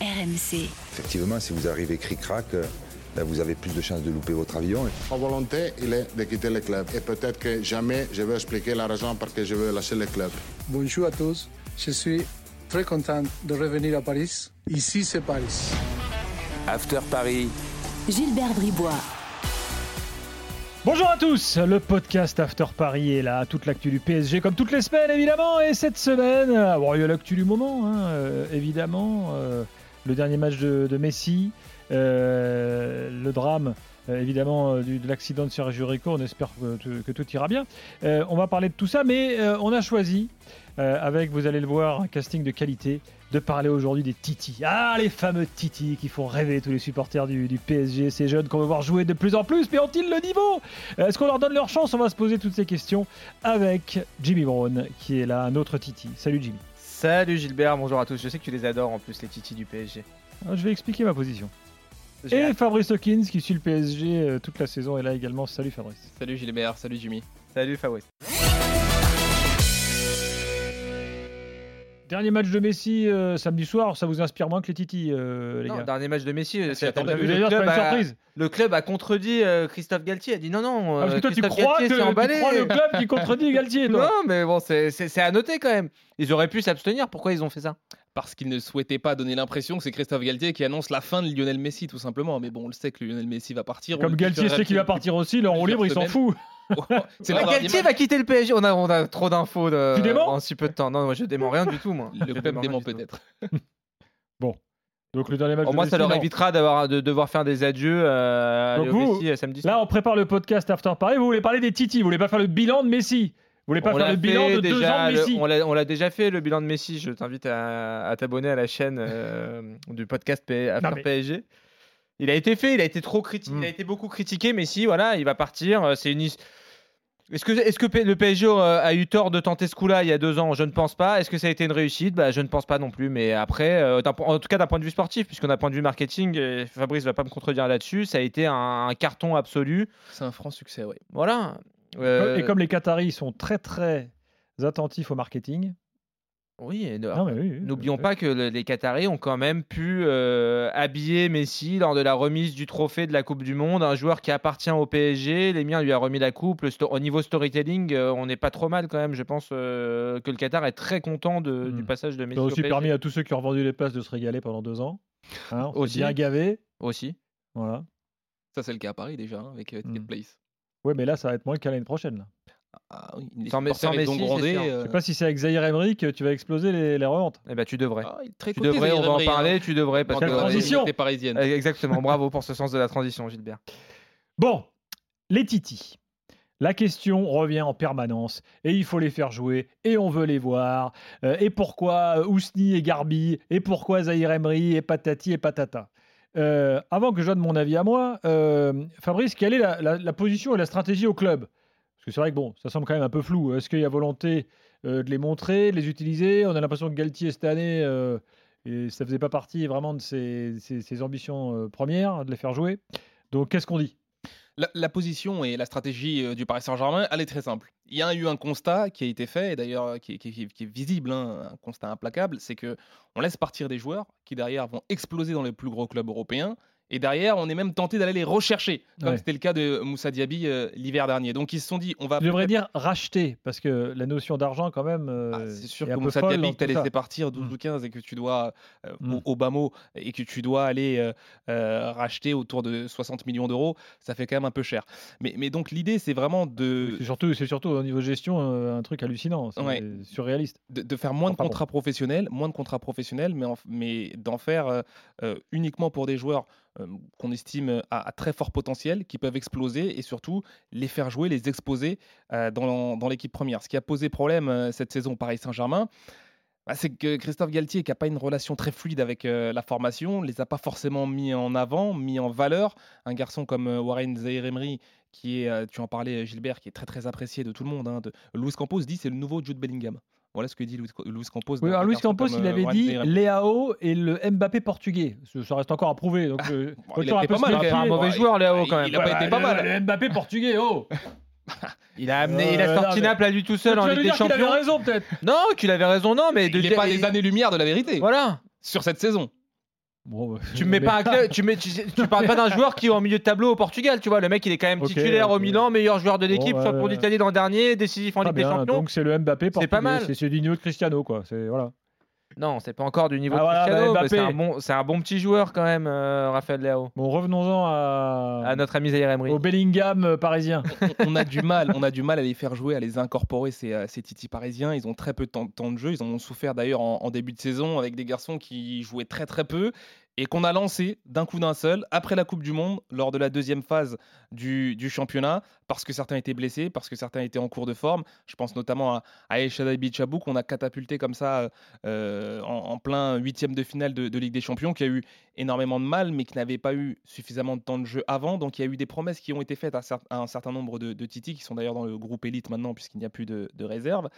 RMC. Effectivement, si vous arrivez cric-crac, euh, ben, vous avez plus de chances de louper votre avion. Ma volonté, il est de quitter le club. Et peut-être que jamais je vais expliquer la raison pour laquelle je veux lâcher le club. Bonjour à tous, je suis très content de revenir à Paris. Ici, c'est Paris. After Paris. Gilbert Bribois. Bonjour à tous, le podcast After Paris est là, toute l'actu du PSG comme toutes les semaines évidemment, et cette semaine, euh, bon, il y a l'actu du moment hein, euh, évidemment, euh, le dernier match de, Messi, euh, le drame euh, évidemment euh, de l'accident de Sergio Rico, on espère que, tout- ira bien. On va parler de tout ça, mais on a choisi, avec vous allez le voir, un casting de qualité, de parler aujourd'hui des Titi. Ah, les fameux Titi qui font rêver tous les supporters du, du PSG, ces jeunes qu'on veut voir jouer de plus en plus, mais ont-ils le niveau? Est-ce qu'on leur donne leur chance? On va se poser toutes ces questions avec Jimmy Brown, qui est là, un autre Titi. Salut Jimmy. Salut Gilbert, bonjour à tous. Je sais que tu les adores en plus, les titis du PSG. Alors, je vais expliquer ma position. J'ai Et hâte. Fabrice Hawkins, qui suit le PSG euh, toute la saison, est là également. Salut Fabrice. Salut Gilbert, salut Jimmy. Salut Fabrice. Dernier match de Messi euh, samedi soir, ça vous inspire moins que les Titi, euh, les Non, gars dernier match de Messi, s'y c'est- le, dire, c'est club pas une a, surprise. le club a contredit euh, Christophe Galtier. A dit non, non. Ah, parce euh, que toi, tu crois, Galtier que, tu crois le club qui contredit Galtier, toi Non, mais bon, c'est- à noter quand même. Ils auraient pu s'abstenir. Pourquoi ils ont fait ça? Parce qu'il ne souhaitait pas donner l'impression que c'est Christophe Galtier qui annonce la fin de Lionel Messi, tout simplement. Mais bon, on le sait que Lionel Messi va partir. Comme Galtier sait qu'il va partir aussi, le en roue libre, il s'en fout. c'est Ah, Galtier va quitter le PSG. On a, on a trop d'infos de- Tu déments en si peu de temps. Non, moi je dément rien du tout, moi. Le club dément peut-être. Donc le dernier match Au de moins, Messi, ça leur non. évitera d'avoir de devoir faire des adieux euh, à Donc vous, Messi euh, samedi. Là, on prépare le podcast After Paris. Vous voulez parler des Titi, vous voulez pas faire le bilan de Messi? Vous voulez pas On faire le bilan de deux déjà, ans de Messi? on l'a- on l'a déjà fait le bilan de Messi. Je t'invite à, à t'abonner à la chaîne euh, du podcast P- After Non, mais- PSG. Il a été fait, il a été trop critiqué, Mm. il a été beaucoup critiqué. Messi, voilà, il va partir. euh, C'est une. Est-ce que, est-ce que le PSG euh, a eu tort de tenter ce coup-là il y a deux ans? Je ne pense pas. Est-ce que ça a été une réussite? Bah, Je ne pense pas non plus. Mais après, euh, en tout cas d'un point de vue sportif, puisqu'on a un point de vue marketing, et Fabrice va pas me contredire là-dessus, ça a été un, un carton absolu. C'est un franc succès, oui. Voilà. Euh, Et comme les Qataris sont très très attentifs au marketing. Oui, et de- Non, mais oui, oui, N'oublions tout à pas que le- les Qataris ont quand même pu euh, habiller Messi lors de la remise du trophée de la Coupe du Monde, un joueur qui appartient au PSG. Les miens lui a remis la coupe. Le sto- au niveau storytelling, euh, on n'est pas trop mal quand même. Je pense euh, que le Qatar est très content de- Mm. du passage de. Messi Ça a au aussi PSG. permis à tous ceux qui ont revendu les places de se régaler pendant deux ans. Hein, on s'est Aussi. bien gavé. aussi. Voilà. Ça, c'est le cas à Paris déjà, hein, avec euh, Ticket Mm. Place. Ouais, mais là, ça va être moins le cas l'année prochaine. Là. Ah oui, Sans- supporters, sans Messi, grondé, euh, Je sais pas si c'est avec Zahir Emery que tu vas exploser les, les reventes. Eh ben, tu devrais. ah, tu devrais, on va en Emery, parler. hein. Tu devrais. Parce Quelle que, la transition. communauté parisienne. Euh, Exactement. Bravo pour ce sens de la transition, Gilbert. Bon, les Titi. La question revient en permanence et il faut les faire jouer et on veut les voir. Euh, et pourquoi euh, Ousni et Garbi Et pourquoi Zahir Emery et patati et patata? Euh, Avant que je donne mon avis à moi, euh, Fabrice, quelle est la, la- la position et la stratégie au club? Que c'est vrai que bon, ça semble quand même un peu flou. Est-ce qu'il y a volonté euh, de les montrer, de les utiliser? On a l'impression que Galtier cette année, euh, et ça faisait pas partie vraiment de ses, ambitions euh, premières de les faire jouer. Donc qu'est-ce qu'on dit? La, position et la stratégie euh, du Paris Saint-Germain, elle est très simple. Il y a eu un constat qui a été fait, et d'ailleurs qui est visible, hein, un constat implacable, c'est que on laisse partir des joueurs qui derrière vont exploser dans les plus gros clubs européens. Et derrière, on est même tenté d'aller les rechercher, comme Ouais. c'était le cas de Moussa Diaby euh, l'hiver dernier. Donc ils se sont dit, on va. Je devrais dire racheter, parce que la notion d'argent, quand même, euh, Ah, c'est sûr est que Moussa Diaby, que tu as laissé partir 12 Mm. ou 15 et que tu dois euh, Mm. au, bas mot et que tu dois aller euh, racheter autour de 60 millions d'euros, ça fait quand même un peu cher. Mais, mais donc l'idée, c'est vraiment de, C'est surtout, au niveau gestion euh, un truc hallucinant, c'est Ouais. surréaliste. de, de faire moins de contrats professionnels, moins de contrats professionnels, mais, en- mais d'en faire uniquement pour des joueurs qu'on estime à, très fort potentiel, qui peuvent exploser et surtout les faire jouer, les exposer euh, dans, dans l'équipe première. Ce qui a posé problème euh, cette saison au Paris Saint-Germain, bah, c'est que Christophe Galtier, qui n'a pas une relation très fluide avec euh, la formation, les a pas forcément mis en avant, mis en valeur. Un garçon comme euh, Warren Zahir Emery, qui est, euh, tu en parlais Gilbert, qui est très très apprécié de tout le monde. Hein, de... Luis Campos dit c'est le nouveau Jude Bellingham. Voilà ce que dit Luis, Luis Campos. Oui, alors Luis Campos, il euh, avait dit. Léao et le Mbappé portugais. Ça- reste encore à prouver. Donc, euh, bon, il a été pas mal, même. un mauvais joueur, Léo, il- quand même. il a pas été mal. Le Mbappé portugais, oh Il a amené, il Euh, a non, sorti mais- Naples à lui tout Tu seul en Ligue des dire qu'il avait Champions. raison, peut-être Non, qu'il avait raison, non, mais de Il n'est dire- pas des années-lumière de la vérité Voilà. sur cette saison. Bon, bah, Tu me mets mais- pas un tu, mets, tu, tu parles pas d'un joueur qui est en milieu de tableau au Portugal, tu vois. Le mec, il est quand même titulaire au. Milan, meilleur joueur de l'équipe, Bon, champion ouais. d'Italie l'an dernier, décisif en Très Ligue des bien, Champions. Donc c'est le Mbappé portugais, pas mal. C'est c'est du niveau de Cristiano, quoi. C'est voilà. Non, c'est pas encore du niveau Ah, de voilà, Cristiano, bah, mais c'est un, Mbappé. bon, c'est un bon petit joueur quand même, euh, Raphaël Leao. Bon, revenons-en à, À notre ami Zaire Emery. au Bellingham euh, parisien. on a du mal, on a du mal à les faire jouer, à les incorporer ces, euh, ces Titi parisiens. Ils ont très peu de temps, temps de jeu. Ils en ont souffert d'ailleurs en, en début de saison avec des garçons qui jouaient très très peu et qu'on a lancé d'un coup d'un seul après la Coupe du Monde lors de la deuxième phase du, championnat parce que certains étaient blessés, parce que certains étaient en cours de forme. Je pense notamment à, à Bichabou qu'on a catapulté comme ça euh, en, en plein huitième de finale de, Ligue des Champions, qui a eu énormément de mal, mais qui n'avait pas eu suffisamment de temps de jeu avant. Donc il y a eu des promesses qui ont été faites à, un certain nombre de, de Titi, qui sont d'ailleurs dans le groupe élite maintenant, puisqu'il n'y a plus de réserve.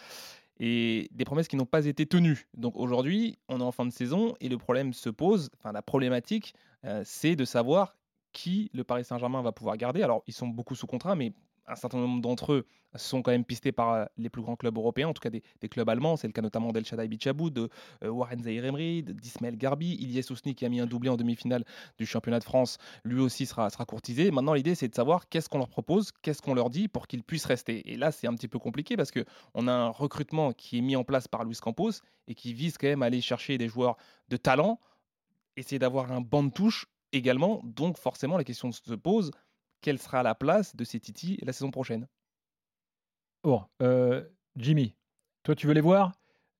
Et des promesses qui n'ont pas été tenues. Donc aujourd'hui, on est en fin de saison et le problème se pose, enfin la problématique, euh, c'est de savoir qui le Paris Saint-Germain va pouvoir garder. Alors ils sont beaucoup sous contrat, mais un certain nombre d'entre eux sont quand même pistés par euh, les plus grands clubs européens, en tout cas des, clubs allemands. C'est le cas notamment d'El Shaddai Bichabou, de euh, Warren Zahir Emery, d'Ismaël Garbi, Ilyes Ousni qui a mis un doublé en demi-finale du championnat de France, lui aussi sera, sera courtisé. Maintenant, l'idée, c'est de savoir qu'est-ce qu'on leur propose, qu'est-ce qu'on leur dit pour qu'ils puissent rester. Et là, c'est un petit peu compliqué parce que on a un recrutement qui est mis en place par Luis Campos et qui vise quand même à aller chercher des joueurs de talent, essayer d'avoir un banc de touche également. Donc, forcément, la question se pose quelle sera la place de ces Titi la saison prochaine Bon, euh, Jimmy, toi tu veux les voir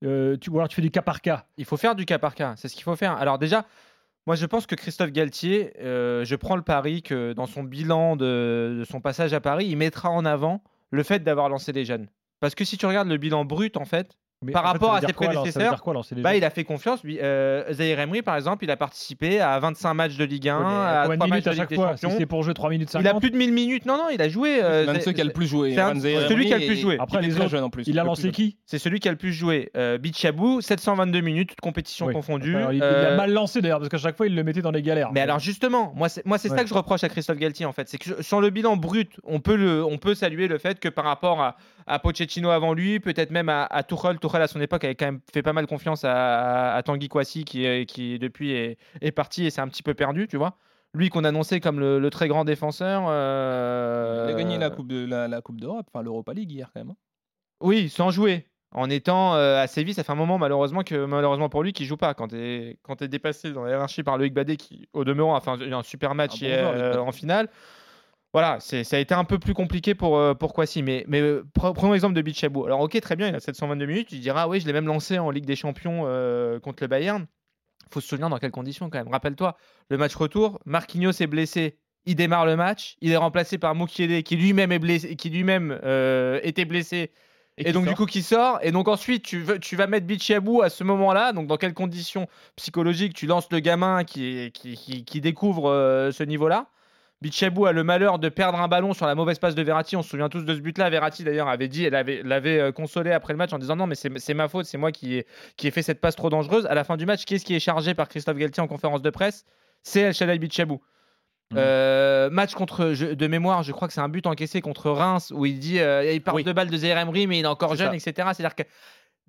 Euh, tu, Ou alors tu fais du cas par cas? Il faut faire du cas par cas, c'est ce qu'il faut faire. Alors déjà, moi je pense que Christophe Galtier, euh, je prends le pari que dans son bilan de, de son passage à Paris, il mettra en avant le fait d'avoir lancé des jeunes. Parce que si tu regardes le bilan brut, en fait, Mais Par fait, rapport à ses quoi, prédécesseurs, quoi les bah, il a fait confiance. lui, Euh, Zahir Emery, par exemple, il a participé à 25 matchs de Ligue 1, Ouais, à combien de 3 matchs minutes de à Ligue chaque des fois Si c'est pour jouer 3 minutes 50 Il a plus de 1000 minutes. Non, non, il a joué. euh, C'est ceux qui a le plus joué. c'est celui qui a le plus joué. Après, les autres, en plus. Il a lancé qui C'est celui qui a le plus joué. Euh, Bichabou, 722 minutes, toutes compétitions Oui. confondues. Alors, il, il Euh, a mal lancé d'ailleurs, parce qu'à chaque fois il le mettait dans les galères. Mais alors justement, moi c'est moi c'est Ouais. ça que je reproche à Christophe Galtier en fait, c'est que sur le bilan brut, on peut le on peut saluer le fait que par rapport à, à Pochettino avant lui, peut-être même à, à Tuchel, Tuchel à son époque avait quand même fait pas mal confiance à, à, à Tanguy Kouassi qui est- qui depuis est, est parti et c'est un petit peu perdu, tu vois. Lui qu'on annonçait comme le, le très grand défenseur. euh, Il a gagné la Coupe de la, la Coupe d'Europe, enfin l'Europa League hier quand même. hein. Oui, sans jouer. En étant euh, à Séville, ça fait un moment malheureusement que malheureusement pour lui qui joue pas. Quand tu es quand t'es dépassé dans la hiérarchie par Loïc Badet qui au demeurant a fait un, un super match bon hier, joueur, euh, en finale. Voilà, c'est ça a été un peu plus compliqué pour euh, pour Kwasi. Mais mais euh, pre- prenons l'exemple de Bichabou. Alors ok, très bien, il a 722 minutes. Tu diras oui, je l'ai même lancé en Ligue des Champions euh, contre le Bayern. Faut se souvenir dans quelles conditions quand même. Rappelle-toi, le match retour, Marquinhos est blessé. Il démarre le match, il est remplacé par Mukiele qui lui-même est blessé, qui lui-même euh, était blessé et, donc sort. du coup qui sort et donc ensuite tu, veux, tu vas mettre Bichabou à ce moment-là donc dans quelles conditions psychologiques tu lances le gamin qui, est- qui, qui, qui découvre euh, ce niveau-là? Bichabou a le malheur de perdre un ballon sur la mauvaise passe de Verratti on se souvient tous de ce but-là Verratti d'ailleurs avait dit elle avait l'avait euh, consolé après le match en disant non mais c'est ma faute c'est moi qui ai, qui ai fait cette passe trop dangereuse à la fin du match qui est-ce qui est chargé par Christophe Galtier en conférence de presse? C'est El Shaddai Bichabou Mhm. Euh, match contre je- de mémoire, je crois que c'est un but encaissé contre Reims où il dit euh, il part Oui. de balle de Zaire Emery mais il est encore jeune, ça. etc. C'est-à-dire que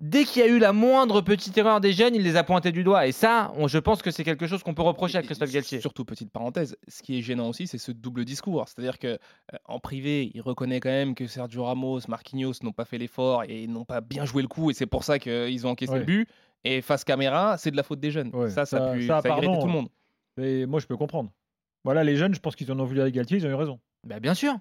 dès qu'il y a eu la moindre petite erreur des jeunes, il les a pointés du doigt. Et ça, on- je pense que c'est quelque chose qu'on peut reprocher à Christophe Galtier. Surtout, petite parenthèse, ce qui est gênant aussi, c'est ce double discours. C'est-à-dire que euh, en privé, il reconnaît quand même que Sergio Ramos, Marquinhos n'ont pas fait l'effort et n'ont pas bien joué le coup, et c'est pour ça qu'ils ont encaissé Ouais. le but. Et face caméra, c'est de la faute des jeunes. Ouais, Ça, ça, ça- a pu, ça, ça a irrité pardon. tout le monde. Et moi je peux comprendre. Voilà, les jeunes, je pense qu'ils en ont voulu à Galtier, ils ont eu raison. Bah, bien sûr,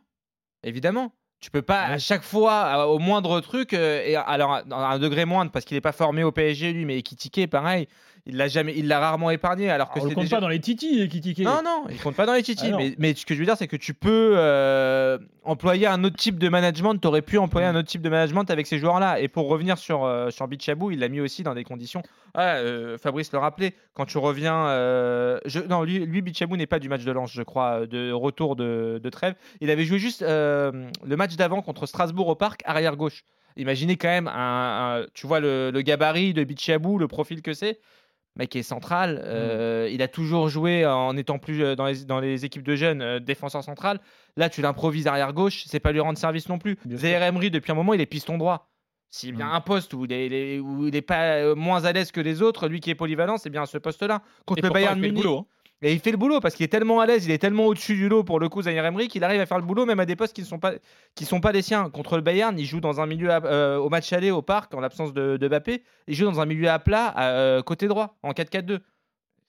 évidemment. Tu peux pas à chaque fois, à- au moindre truc, euh, et alors à à un degré moindre parce qu'il n'est pas formé au PSG lui, mais Ekitike, pareil, il l'a jamais, il l'a rarement épargné alors que Alors, on le compte déjà- pas dans les titis, Kitike. Non, non, il compte pas dans les titis. Ah mais, mais ce que je veux dire, c'est que tu peux euh, employer un autre type de management. Tu aurais pu employer un autre type de management avec ces joueurs-là. Et pour revenir sur, euh, sur Bichabou, il l'a mis aussi dans des conditions. Ah, euh, Fabrice le rappelait, quand tu reviens. euh, je, non, lui, lui Bichabou n'est pas du match de lance, je crois, euh, de retour de, de trêve. Il avait joué juste euh, le match d'avant contre Strasbourg au parc, arrière gauche. Imaginez quand même, un, un- tu vois le, le gabarit de Bichabou, le profil que c'est mec est central. euh, Il a toujours joué en étant plus euh, dans les, dans les équipes de jeunes euh, défenseur central. Là, tu l'improvises arrière gauche, c'est pas lui rendre service non plus. Emery, depuis un moment, il est piston droit. S'il y a Mm. un poste où il est, il est- où il est pas moins à l'aise que les autres, lui qui est polyvalent, c'est bien ce poste-là. Contre Et le Bayern Munich. Et il fait le boulot parce qu'il est tellement à l'aise, il est tellement au-dessus du lot pour le coup, Zaire Emery, qu'il arrive à faire le boulot même à des postes qui ne sont pas, qui sont pas les siens. Contre le Bayern, il joue dans un milieu à- euh, au match aller au parc en l'absence de, de Mbappé. Il joue dans un milieu à plat à, euh, côté droit en 4-4-2.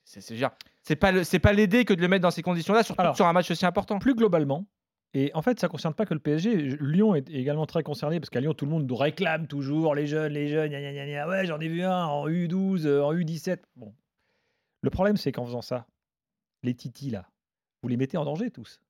C'est pas c'est pas l'aider que de le mettre dans ces conditions-là, surtout Alors, sur un match aussi important. Plus globalement, et en fait, ça ne concerne pas que le PSG. Lyon est également très concerné parce qu'à Lyon, tout le monde nous réclame toujours les jeunes, les jeunes, gna gna gna. Ouais, j'en ai vu un en U12, euh, en U17. Bon. Le problème, c'est qu'en faisant ça, les titis là, vous les mettez en danger tous.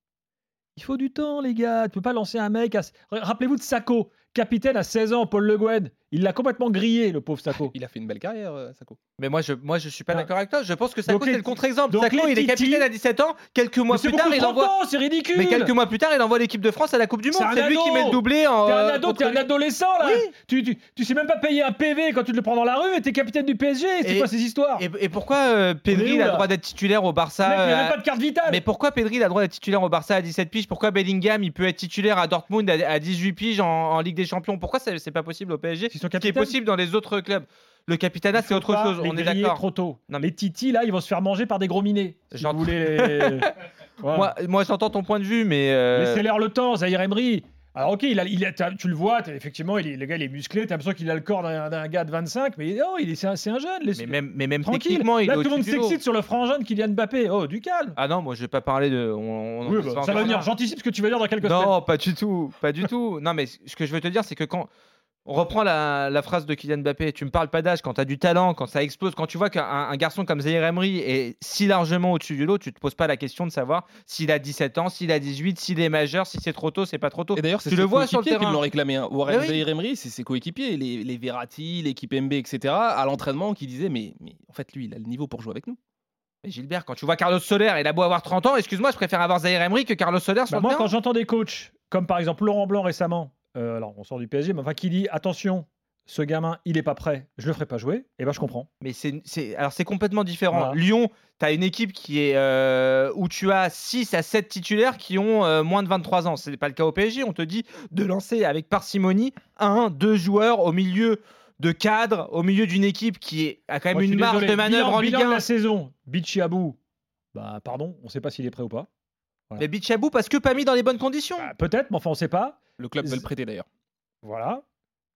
Il faut du temps, les gars. Tu peux pas lancer un mec. À... Rappelez-vous de Sako, capitaine à 16 ans, Paul Le Guen. Il l'a complètement grillé, le pauvre Sako. Il a fait une belle carrière, euh, Sako. Mais moi je, moi, je suis pas Ah. d'accord avec toi. Je pense que Sako, c'est le contre-exemple. Sako, il est capitaine à 17 ans. Quelques mois Mais plus tard, il envoie. c'est ridicule. Mais quelques mois plus tard, il envoie l'équipe de France à la Coupe du Monde. C'est lui qui met le doublé en. T'es un euh, ado, contre t'es un les- adolescent là. Oui. Tu, tu, tu sais même pas payer un PV quand tu te le prends dans la rue et t'es capitaine du PSG. C'est quoi ces histoires? Et, et pourquoi euh, Pedri a le droit d'être titulaire au Barça Mec, il a euh, même pas de carte vitale. Mais pourquoi Pedri a le droit d'être titulaire au Barça à 17 piges? Pourquoi Bellingham il peut être titulaire à Dortmund à, à 18 piges en, en Ligue des Champions Pourquoi c'est pas possible au PSG Ce qui est possible dans les autres clubs. Le capitanat Il c'est autre chose, les on est d'accord. trop tôt. Non, mais- Les titis là, ils vont se faire manger par des gros. Si vous voulez. Voilà. Moi, moi j'entends ton point de vue, mais. euh, Laissez-leur le temps, Zahir Emery. Alors ok, il a, il a- t'as- tu le vois, effectivement, il est- le gars il est musclé, t'as l'impression qu'il a le corps d'un gars de 25, mais non, il est, c'est un, jeune. mais même, mais même Tranquille. techniquement, il Là, est tout le monde s'excite sur le frangin de Kylian Mbappé. Oh, du calme. Ah non, moi je vais pas parler de. on- on- Oui, bah, ça va venir. J'anticipe ce que tu vas dire dans quelques semaines. Non, pas du tout, pas du tout. Non, mais ce que je veux te dire, c'est que quand on reprend la, la phrase de Kylian Mbappé, tu me parles pas d'âge, quand tu as du talent, quand ça explose, quand tu vois qu'un un garçon comme Zaire Emery est si largement au-dessus du lot, tu te poses pas la question de savoir s'il a 17 ans, s'il a 18, s'il est majeur, si c'est trop tôt, c'est pas trop tôt. Et d'ailleurs, c'est Tu ses le vois sur le coéquipiers qui terrain. l'ont réclamé. Hein. Warren Mais oui. Emery, c'est ses coéquipiers, les, les Verratti, l'équipe MB, etc. À l'entraînement, qui disaient mais, mais en fait, lui, il a le niveau pour jouer avec nous. Mais Gilbert, quand tu vois Carlos Soler, il a beau avoir 30 ans, excuse-moi, je préfère avoir Zaire Emery que Carlos Soler sur Bah, le moi, terrain. quand j'entends des coachs, comme par exemple Laurent Blanc récemment, euh, alors on sort du PSG, mais enfin qui dit attention, ce gamin, il est pas prêt, je le ferai pas jouer, et ben je comprends. Mais c'est, c'est- alors c'est complètement différent. Voilà. Lyon, tu as une équipe qui est euh, où tu as 6 à 7 titulaires qui ont euh, moins de 23 ans. Ce n'est pas le cas au PSG. On te dit de lancer avec parcimonie un, deux joueurs au milieu de cadre, au milieu d'une équipe qui est, a quand même Moi, une marge désolé. de manœuvre bilan, en Ligue bilan de 1. la saison, bah pardon, on sait pas s'il est prêt ou pas. Mais Bichabou parce que pas mis dans les bonnes conditions. Bah, Peut-être, mais enfin on sait pas. Le club veut Z- le prêter d'ailleurs. Voilà.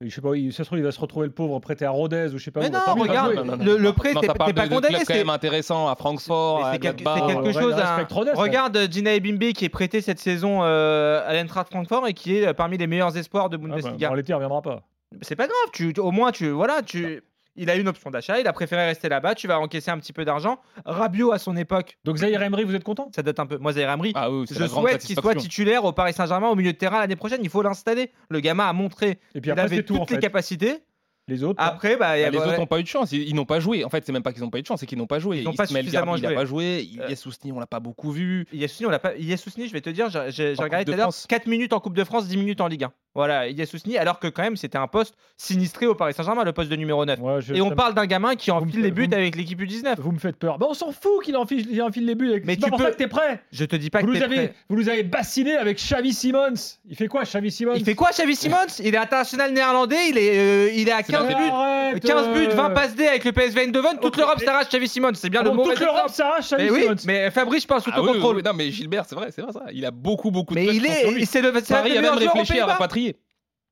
Je sais pas, il, ça se trouve, il va se retrouver le pauvre prêté à Rodez ou je sais pas Mais où. non, va regarde, jouer. Non, non, le, le prêt, t'es pas condamné. clubs quand c'est- même intéressant à Francfort, c'est quelque, c'est quelque chose. à- Rodez. Regarde Gina Ebimbe qui est prêté cette saison euh, à l'Eintracht Francfort et qui est euh, parmi les meilleurs espoirs de Ah, bah, Bundesliga. l'été, il reviendra pas. C'est pas grave, tu, au moins tu voilà, tu il a une option d'achat, il a préféré rester là-bas, tu vas encaisser un petit peu d'argent. Rabiot à son époque, Donc Zahir Emery, vous êtes content? Ça date un peu. Moi Zaire Emery, Ah oui, je souhaite qu'il soit titulaire au Paris Saint-Germain au milieu de terrain l'année prochaine, il faut l'installer. Le gamin a montré qu'il avait tout toutes en les fait. capacités. Les autres. Après bah, il Bah, a- les ouais, autres n'ont pas eu de chance, ils, ils n'ont pas joué. En fait, c'est même pas qu'ils n'ont pas eu de chance, c'est qu'ils n'ont pas joué. Ils n'ont pas suffisamment Garbi, il joué. n'a pas joué. Euh, Yes Sousni, on l'a pas beaucoup vu. Yasousni, on l'a pas. Yasousni, je vais te dire, j'ai regardé tout à l'heure, France. 4 minutes en Coupe de France, 10 minutes en Ligue 1. Voilà, Yasousni, alors que quand même c'était un poste sinistré au Paris Saint-Germain, le poste de numéro 9. Ouais, je- Et on parle d'un gamin qui enfile les buts avec l'équipe U19. Vous me faites peur. Bah, on s'en fout qu'il enfile, il enfile les buts. Avec... Mais pas tu pour peux- ça que t'es prêt. Je te dis pas Vous que nous, t'es avez, prêt. vous nous avez bassiné avec Xavi Simons. Il fait quoi, Xavi Simons Il fait quoi, Xavi Simons? Il est international néerlandais, il est, euh, il est à C'est 15 la buts. Arrête, 15 buts, euh. 20 passes D avec le PSV Eindhoven, toute l'Europe s'arrache Xavi Simons. C'est bien Ah le bon, mauvais toute l'Europe s'arrache Xavi oui, Simons. mais Fabrice parle sous ton contrôle. non, mais Gilbert, c'est vrai, c'est vrai ça. Il a beaucoup, beaucoup de Mais il est, c'est le, c'est l'un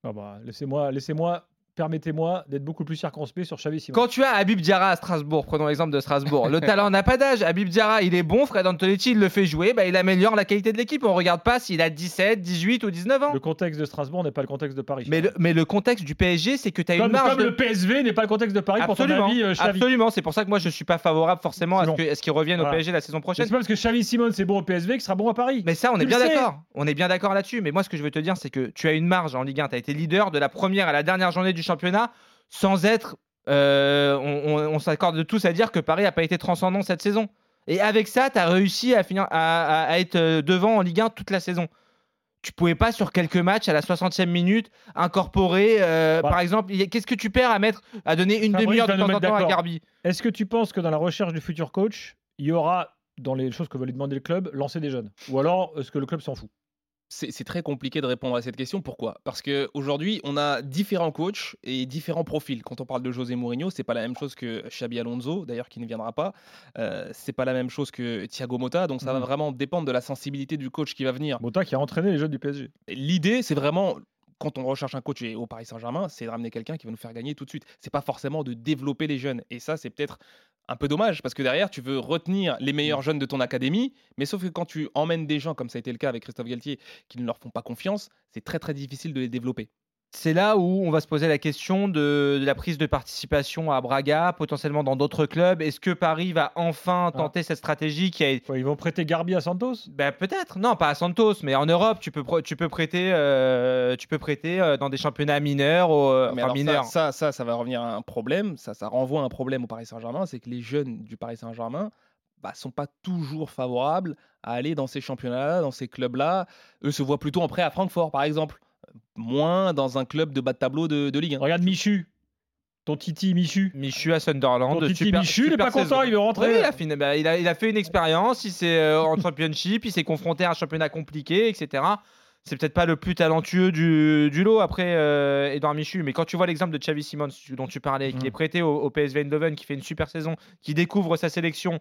Ah bah, laissez-moi, laissez-moi, permettez-moi d'être beaucoup plus circonspect sur Xavi Simons. Quand tu as Habib Diarra à Strasbourg, prenons l'exemple de Strasbourg, le talent n'a pas d'âge. Habib Diarra, il est bon, Fred Antonetti, il le fait jouer, bah, il améliore la qualité de l'équipe. On regarde pas s'il a 17, 18 ou 19 ans. Le contexte de Strasbourg n'est pas le contexte de Paris. Mais le, mais le contexte du PSG, c'est que tu as une marge comme de... le PSV n'est pas le contexte de Paris Absolument, pour ton avis, euh, absolument. C'est pour ça que moi je suis pas favorable forcément à C'est ce bon. que- à ce qu'il revienne au. PSG la saison prochaine. C'est pas parce que Xavi Simons est bon au PSV qu'il sera bon à Paris. Mais ça, on est bien d'accord. On est bien d'accord là-dessus. Mais moi, ce que je veux te dire, c'est que tu as une marge en Ligue 1. Tu as été leader de la première à la dernière journée du championnat sans être. euh, on on- on s'accorde tous à dire que Paris n'a pas été transcendant cette saison. Et avec ça, tu as réussi à, finir, à, être euh, devant en Ligue 1 toute la saison. Tu pouvais pas sur quelques matchs à la 60e minute incorporer, euh, Voilà. par exemple, qu'est-ce que tu perds à mettre, à donner une demi-heure de va temps en temps à. Garbi? Est-ce que tu penses que dans la recherche du futur coach, il y aura, dans les choses que veut lui demander le club, lancer des jeunes? Ou alors, est-ce que le club s'en fout? C'est très compliqué de répondre à cette question. Pourquoi? Parce qu'aujourd'hui, on a différents coachs et différents profils. Quand on parle de José Mourinho, c'est pas la même chose que Xabi Alonso, d'ailleurs qui ne viendra pas. Euh, c'est pas la même chose que Thiago Motta. Donc ça va Mhm. vraiment dépendre de la sensibilité du coach qui va venir. Mota qui a entraîné les jeunes du PSG. L'idée, c'est vraiment, quand on recherche un coach et au Paris Saint-Germain, c'est de ramener quelqu'un qui va nous faire gagner tout de suite. C'est pas forcément de développer les jeunes. Et ça, c'est peut-être un peu dommage parce que derrière, tu veux retenir les meilleurs jeunes de ton académie, mais sauf que quand tu emmènes des gens, comme ça a été le cas avec Christophe Galtier, qui ne leur font pas confiance, c'est très très difficile de les développer. C'est là où on va se poser la question de, de la prise de participation à Braga, potentiellement dans d'autres clubs. Est-ce que Paris va enfin tenter cette stratégie qui a ils vont prêter Garbi à Santos? Ben, peut-être, non, pas à Santos, mais en Europe, tu peux, pro- tu peux prêter, euh, tu peux prêter euh, dans des championnats mineurs, au, Mais enfin, ça- mineurs. Ça, ça, ça, va revenir à un problème. Ça, ça renvoie à un problème au Paris Saint-Germain, c'est que les jeunes du Paris Saint-Germain bah, sont pas toujours favorables à aller dans ces championnats-là, dans ces clubs-là. Eux se voient plutôt en prêt à Francfort, par exemple, moins dans un club de bas de tableau de, de Ligue 1. Regarde Michu. Ton Titi Michu. Michu à Sunderland. Ton Titi super- Michu, il est pas content, il veut rentrer. Oui, il, a fini- bah, il, a, il a fait une expérience, il s'est euh, en championship, il s'est confronté à un championnat compliqué, etc. C'est peut-être pas le plus talentueux du, du lot après euh, Edouard Michu, mais quand tu vois l'exemple de Xavi Simons dont tu parlais, qui Mm. est prêté au, au PSV Eindhoven, qui fait une super saison, qui découvre sa sélection,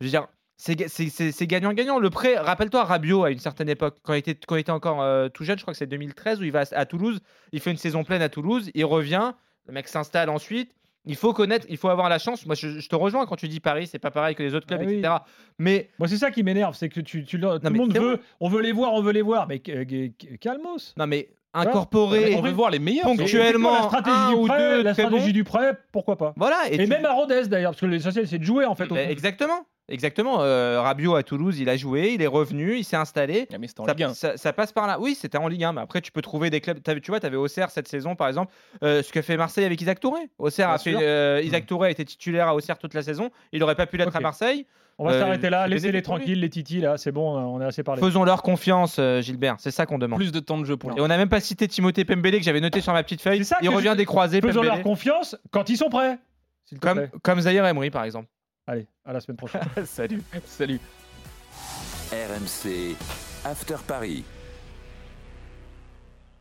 je veux dire, c'est ga- c'est- c'est c'est gagnant-gagnant. Le prêt, rappelle-toi Rabiot à une certaine époque, quand il était, quand il était encore euh, tout jeune, je crois que c'est 2013, où il va à, à Toulouse, il fait une saison pleine à Toulouse, il revient, le mec s'installe ensuite. Il faut connaître, il faut avoir la chance. Moi, je, je te rejoins quand tu dis Paris, c'est pas pareil que les autres clubs, Ah oui. etc. Mais Moi, c'est ça qui m'énerve, c'est que tu, tout le monde veut, on veut les voir, on veut les voir, mais euh, calmos. non, mais incorporer on veut voir les meilleurs. Ponctuel. surtout. Actuellement, la stratégie un du ou prêt, deux la stratégie du prêt, pourquoi pas voilà. Et, tu- même à Rodez d'ailleurs, parce que l'essentiel c'est de jouer en fait. Bah, foot. exactement, exactement. Euh, Rabiot à Toulouse, il a joué, il est revenu, il s'est installé. Ah, mais c'était en Ça, Ligue 1. ça- ça passe par là. Oui, c'était en Ligue 1, mais après, tu peux trouver des clubs. Tu vois, tu avais Auxerre cette saison, par exemple. euh, ce que fait Marseille avec Isaac Touré. Auxerre Bien a fait. euh, Isaac Touré a été titulaire à Auxerre toute la saison. Il aurait pas pu l'être à Marseille. On va euh, s'arrêter là, laissez-les tranquilles, les titis là, c'est bon, on a assez parlé. Faisons leur confiance, euh, Gilbert. C'est ça qu'on demande. Plus de temps de jeu pour Et on n'a même pas cité Timothée Pembele que j'avais noté sur ma petite feuille. C'est ça Il revient je- des croisés. Faisons leur Pembele. confiance quand ils sont prêts. Comme, comme Zahir Emery, par exemple. Allez, à la semaine prochaine. Salut. Salut. RMC After Paris.